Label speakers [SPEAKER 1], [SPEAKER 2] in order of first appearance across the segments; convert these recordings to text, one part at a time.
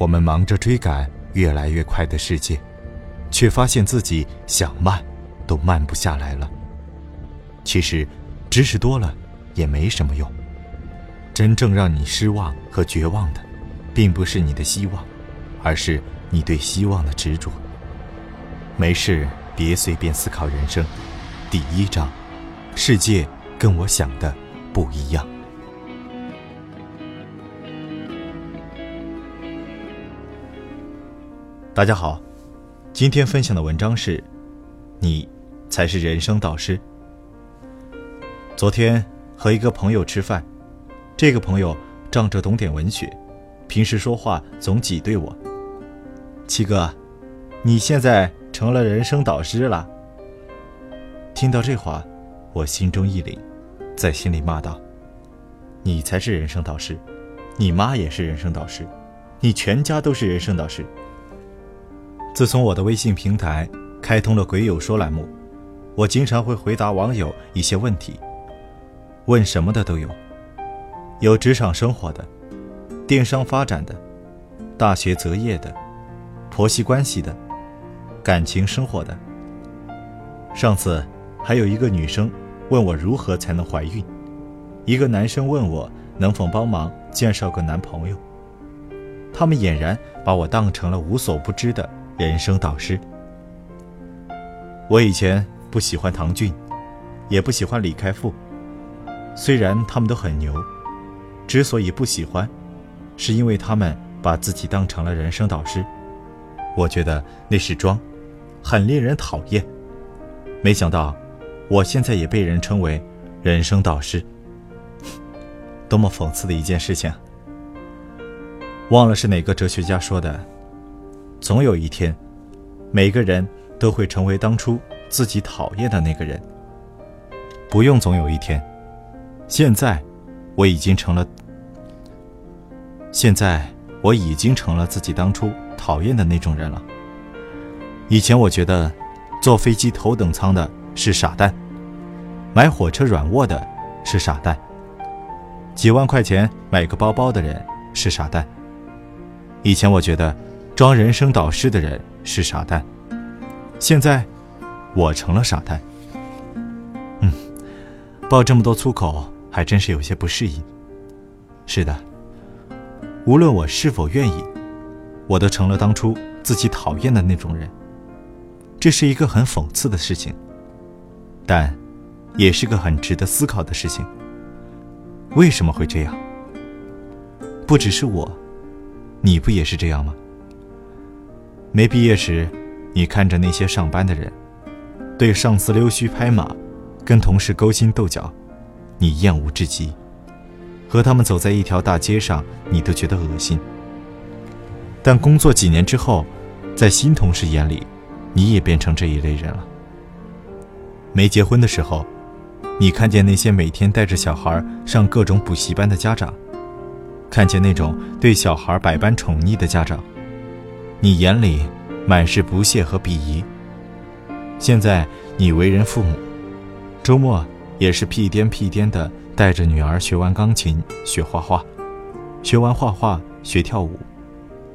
[SPEAKER 1] 我们忙着追赶越来越快的世界，却发现自己想慢，都慢不下来了。其实，知识多了也没什么用。真正让你失望和绝望的，并不是你的希望，而是你对希望的执着。没事，别随便思考人生。第一章，世界跟我想的不一样。大家好，今天分享的文章是：你才是人生导师。昨天和一个朋友吃饭，这个朋友仗着懂点文学，平时说话总挤兑我。七哥，你现在成了人生导师了。听到这话，我心中一凛，在心里骂道：“你才是人生导师，你妈也是人生导师，你全家都是人生导师。”自从我的微信平台开通了“鬼友说”栏目，我经常会回答网友一些问题，问什么的都有，有职场生活的，电商发展的，大学择业的，婆媳关系的，感情生活的。上次。还有一个女生问我如何才能怀孕，一个男生问我能否帮忙介绍个男朋友。他们俨然把我当成了无所不知的人生导师。我以前不喜欢唐骏，也不喜欢李开复，虽然他们都很牛，之所以不喜欢，是因为他们把自己当成了人生导师。我觉得那是装，很令人讨厌。没想到。我现在也被人称为人生导师，多么讽刺的一件事情！忘了是哪个哲学家说的，总有一天，每个人都会成为当初自己讨厌的那个人。不用总有一天，现在我已经成了，现在我已经成了自己当初讨厌的那种人了。以前我觉得，坐飞机头等舱的。是傻蛋，买火车软卧的是傻蛋，几万块钱买个包包的人是傻蛋。以前我觉得装人生导师的人是傻蛋，现在我成了傻蛋。嗯，爆这么多粗口还真是有些不适应。是的，无论我是否愿意，我都成了当初自己讨厌的那种人。这是一个很讽刺的事情。但，也是个很值得思考的事情。为什么会这样？不只是我，你不也是这样吗？没毕业时，你看着那些上班的人，对上司溜须拍马，跟同事勾心斗角，你厌恶至极；和他们走在一条大街上，你都觉得恶心。但工作几年之后，在新同事眼里，你也变成这一类人了。没结婚的时候，你看见那些每天带着小孩上各种补习班的家长，看见那种对小孩百般宠溺的家长，你眼里满是不屑和鄙夷。现在你为人父母，周末也是屁颠屁颠的带着女儿学完钢琴学画画，学完画画学跳舞，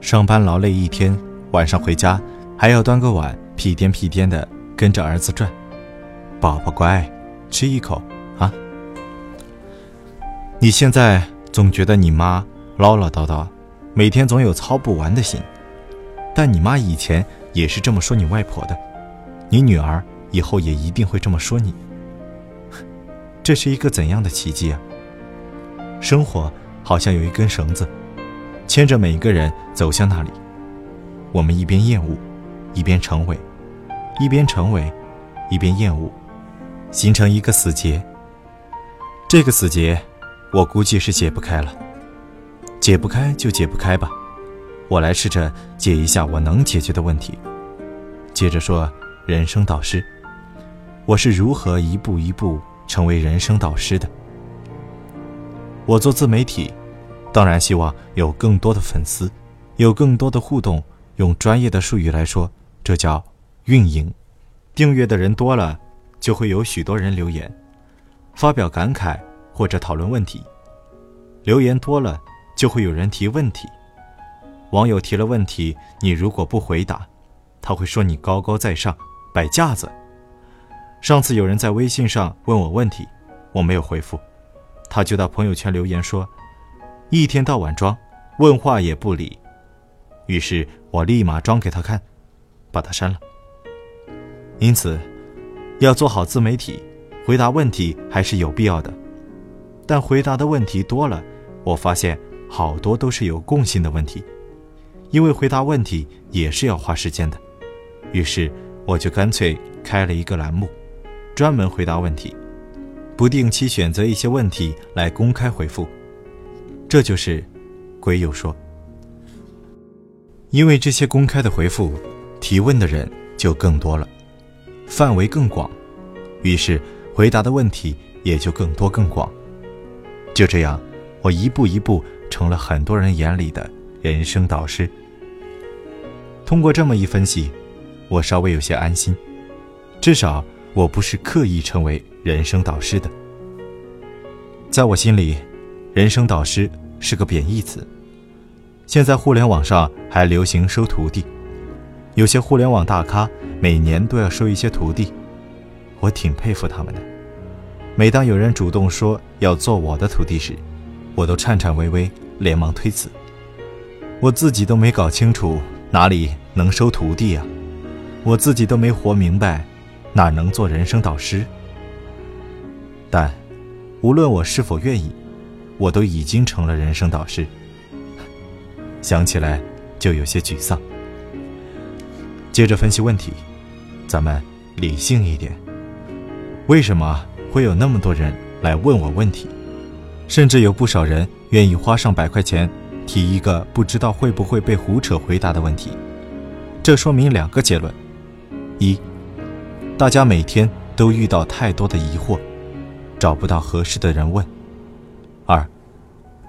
[SPEAKER 1] 上班劳累一天，晚上回家还要端个碗屁颠屁颠的跟着儿子转。宝宝乖，吃一口啊！你现在总觉得你妈唠唠叨叨，每天总有操不完的心，但你妈以前也是这么说你外婆的，你女儿以后也一定会这么说你。这是一个怎样的奇迹啊！生活好像有一根绳子，牵着每一个人走向那里。我们一边厌恶，一边成为；一边成为，一边厌恶。形成一个死结。这个死结，我估计是解不开了。解不开就解不开吧，我来试着解一下我能解决的问题。接着说人生导师，我是如何一步一步成为人生导师的？我做自媒体，当然希望有更多的粉丝，有更多的互动。用专业的术语来说，这叫运营。订阅的人多了。就会有许多人留言，发表感慨或者讨论问题。留言多了，就会有人提问题。网友提了问题，你如果不回答，他会说你高高在上，摆架子。上次有人在微信上问我问题，我没有回复，他就到朋友圈留言说，一天到晚装，问话也不理。于是我立马装给他看，把他删了。因此，要做好自媒体，回答问题还是有必要的。但回答的问题多了，我发现好多都是有共性的问题。因为回答问题也是要花时间的，于是我就干脆开了一个栏目，专门回答问题，不定期选择一些问题来公开回复。这就是鬼友说。因为这些公开的回复，提问的人就更多了，范围更广，于是回答的问题也就更多更广。就这样，我一步一步成了很多人眼里的人生导师。通过这么一分析，我稍微有些安心，至少我不是刻意成为人生导师的。在我心里，人生导师是个贬义词。现在互联网上还流行收徒弟，有些互联网大咖每年都要收一些徒弟，我挺佩服他们的。每当有人主动说要做我的徒弟时，我都颤颤巍巍，连忙推辞。我自己都没搞清楚哪里。能收徒弟啊！我自己都没活明白，哪能做人生导师？但无论我是否愿意，我都已经成了人生导师。想起来就有些沮丧。接着分析问题，咱们理性一点。为什么会有那么多人来问我问题？甚至有不少人愿意花上百块钱提一个不知道会不会被胡扯回答的问题？这说明两个结论：一，大家每天都遇到太多的疑惑，找不到合适的人问；二，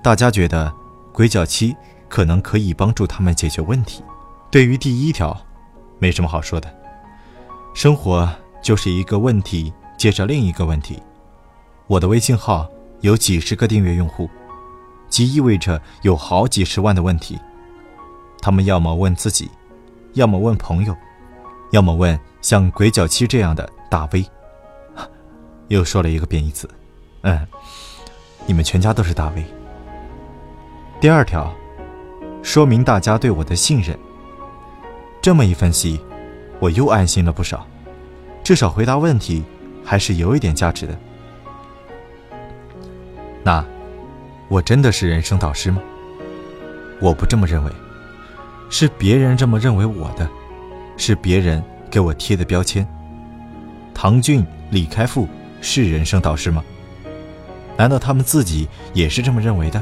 [SPEAKER 1] 大家觉得鬼脚七可能可以帮助他们解决问题。对于第一条，没什么好说的，生活就是一个问题接着另一个问题。我的微信号有几十个订阅用户，即意味着有好几十万的问题，他们要么问自己。要么问朋友，要么问像鬼脚七这样的大 V。又说了一个贬义词，嗯，你们全家都是大 V。第二条，说明大家对我的信任。这么一分析，我又安心了不少，至少回答问题还是有一点价值的。那，我真的是人生导师吗？我不这么认为。是别人这么认为我的，是别人给我贴的标签。唐骏、李开复是人生导师吗？难道他们自己也是这么认为的？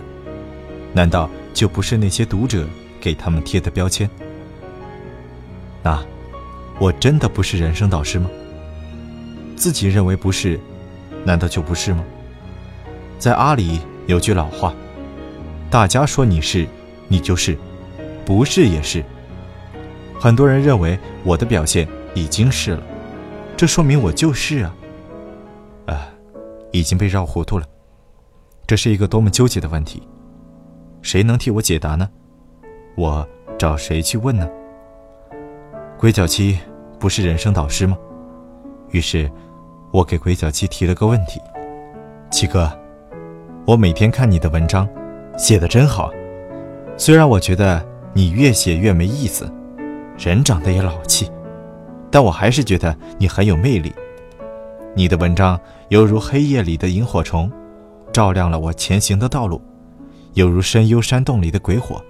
[SPEAKER 1] 难道就不是那些读者给他们贴的标签？那我真的不是人生导师吗？自己认为不是，难道就不是吗？在阿里有句老话：大家说你是，你就是。不是也是，很多人认为我的表现已经是了，这说明我就是啊，啊，已经被绕糊涂了。这是一个多么纠结的问题，谁能替我解答呢？我找谁去问呢？鬼脚七不是人生导师吗？于是，我给鬼脚七提了个问题：七哥，我每天看你的文章，写的真好，虽然我觉得。你越写越没意思，人长得也老气，但我还是觉得你很有魅力。你的文章犹如黑夜里的萤火虫，照亮了我前行的道路；犹如深幽山洞里的鬼火，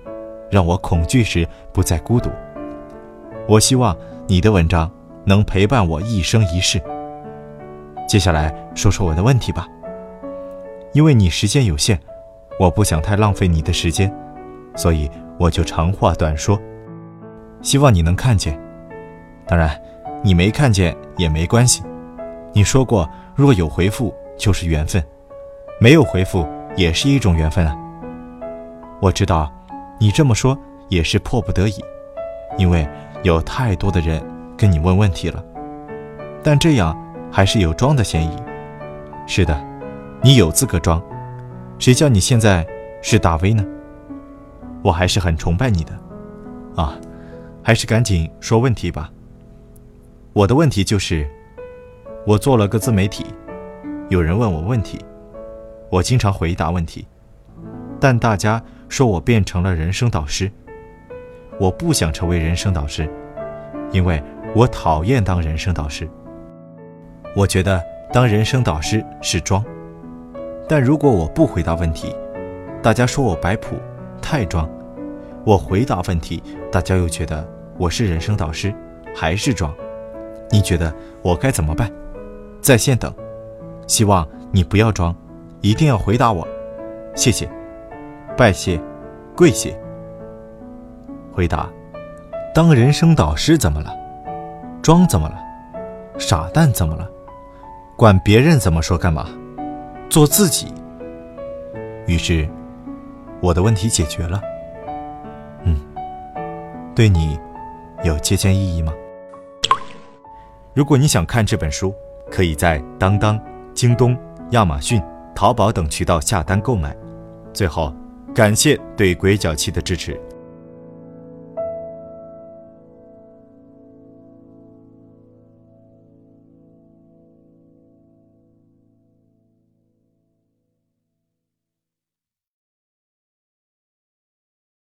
[SPEAKER 1] 让我恐惧时不再孤独。我希望你的文章能陪伴我一生一世。接下来说说我的问题吧，因为你时间有限，我不想太浪费你的时间，所以。我就长话短说，希望你能看见。当然，你没看见也没关系。你说过，若有回复就是缘分，没有回复也是一种缘分啊。我知道，你这么说也是迫不得已，因为有太多的人跟你问问题了。但这样还是有装的嫌疑。是的，你有资格装，谁叫你现在是大 V 呢？我还是很崇拜你的，啊，还是赶紧说问题吧。我的问题就是，我做了个自媒体，有人问我问题，我经常回答问题，但大家说我变成了人生导师。我不想成为人生导师，因为我讨厌当人生导师。我觉得当人生导师是装，但如果我不回答问题，大家说我摆谱太装；我回答问题，大家又觉得我是人生导师，还是装。你觉得我该怎么办？在线等，希望你不要装，一定要回答我。谢谢，拜谢，跪谢。回答：当人生导师怎么了？装怎么了？傻蛋怎么了？管别人怎么说干嘛？做自己。于是，我的问题解决了。嗯，对你有借鉴意义吗？如果你想看这本书，可以在当当、京东、亚马逊、淘宝等渠道下单购买。最后，感谢对鬼脚七的支持。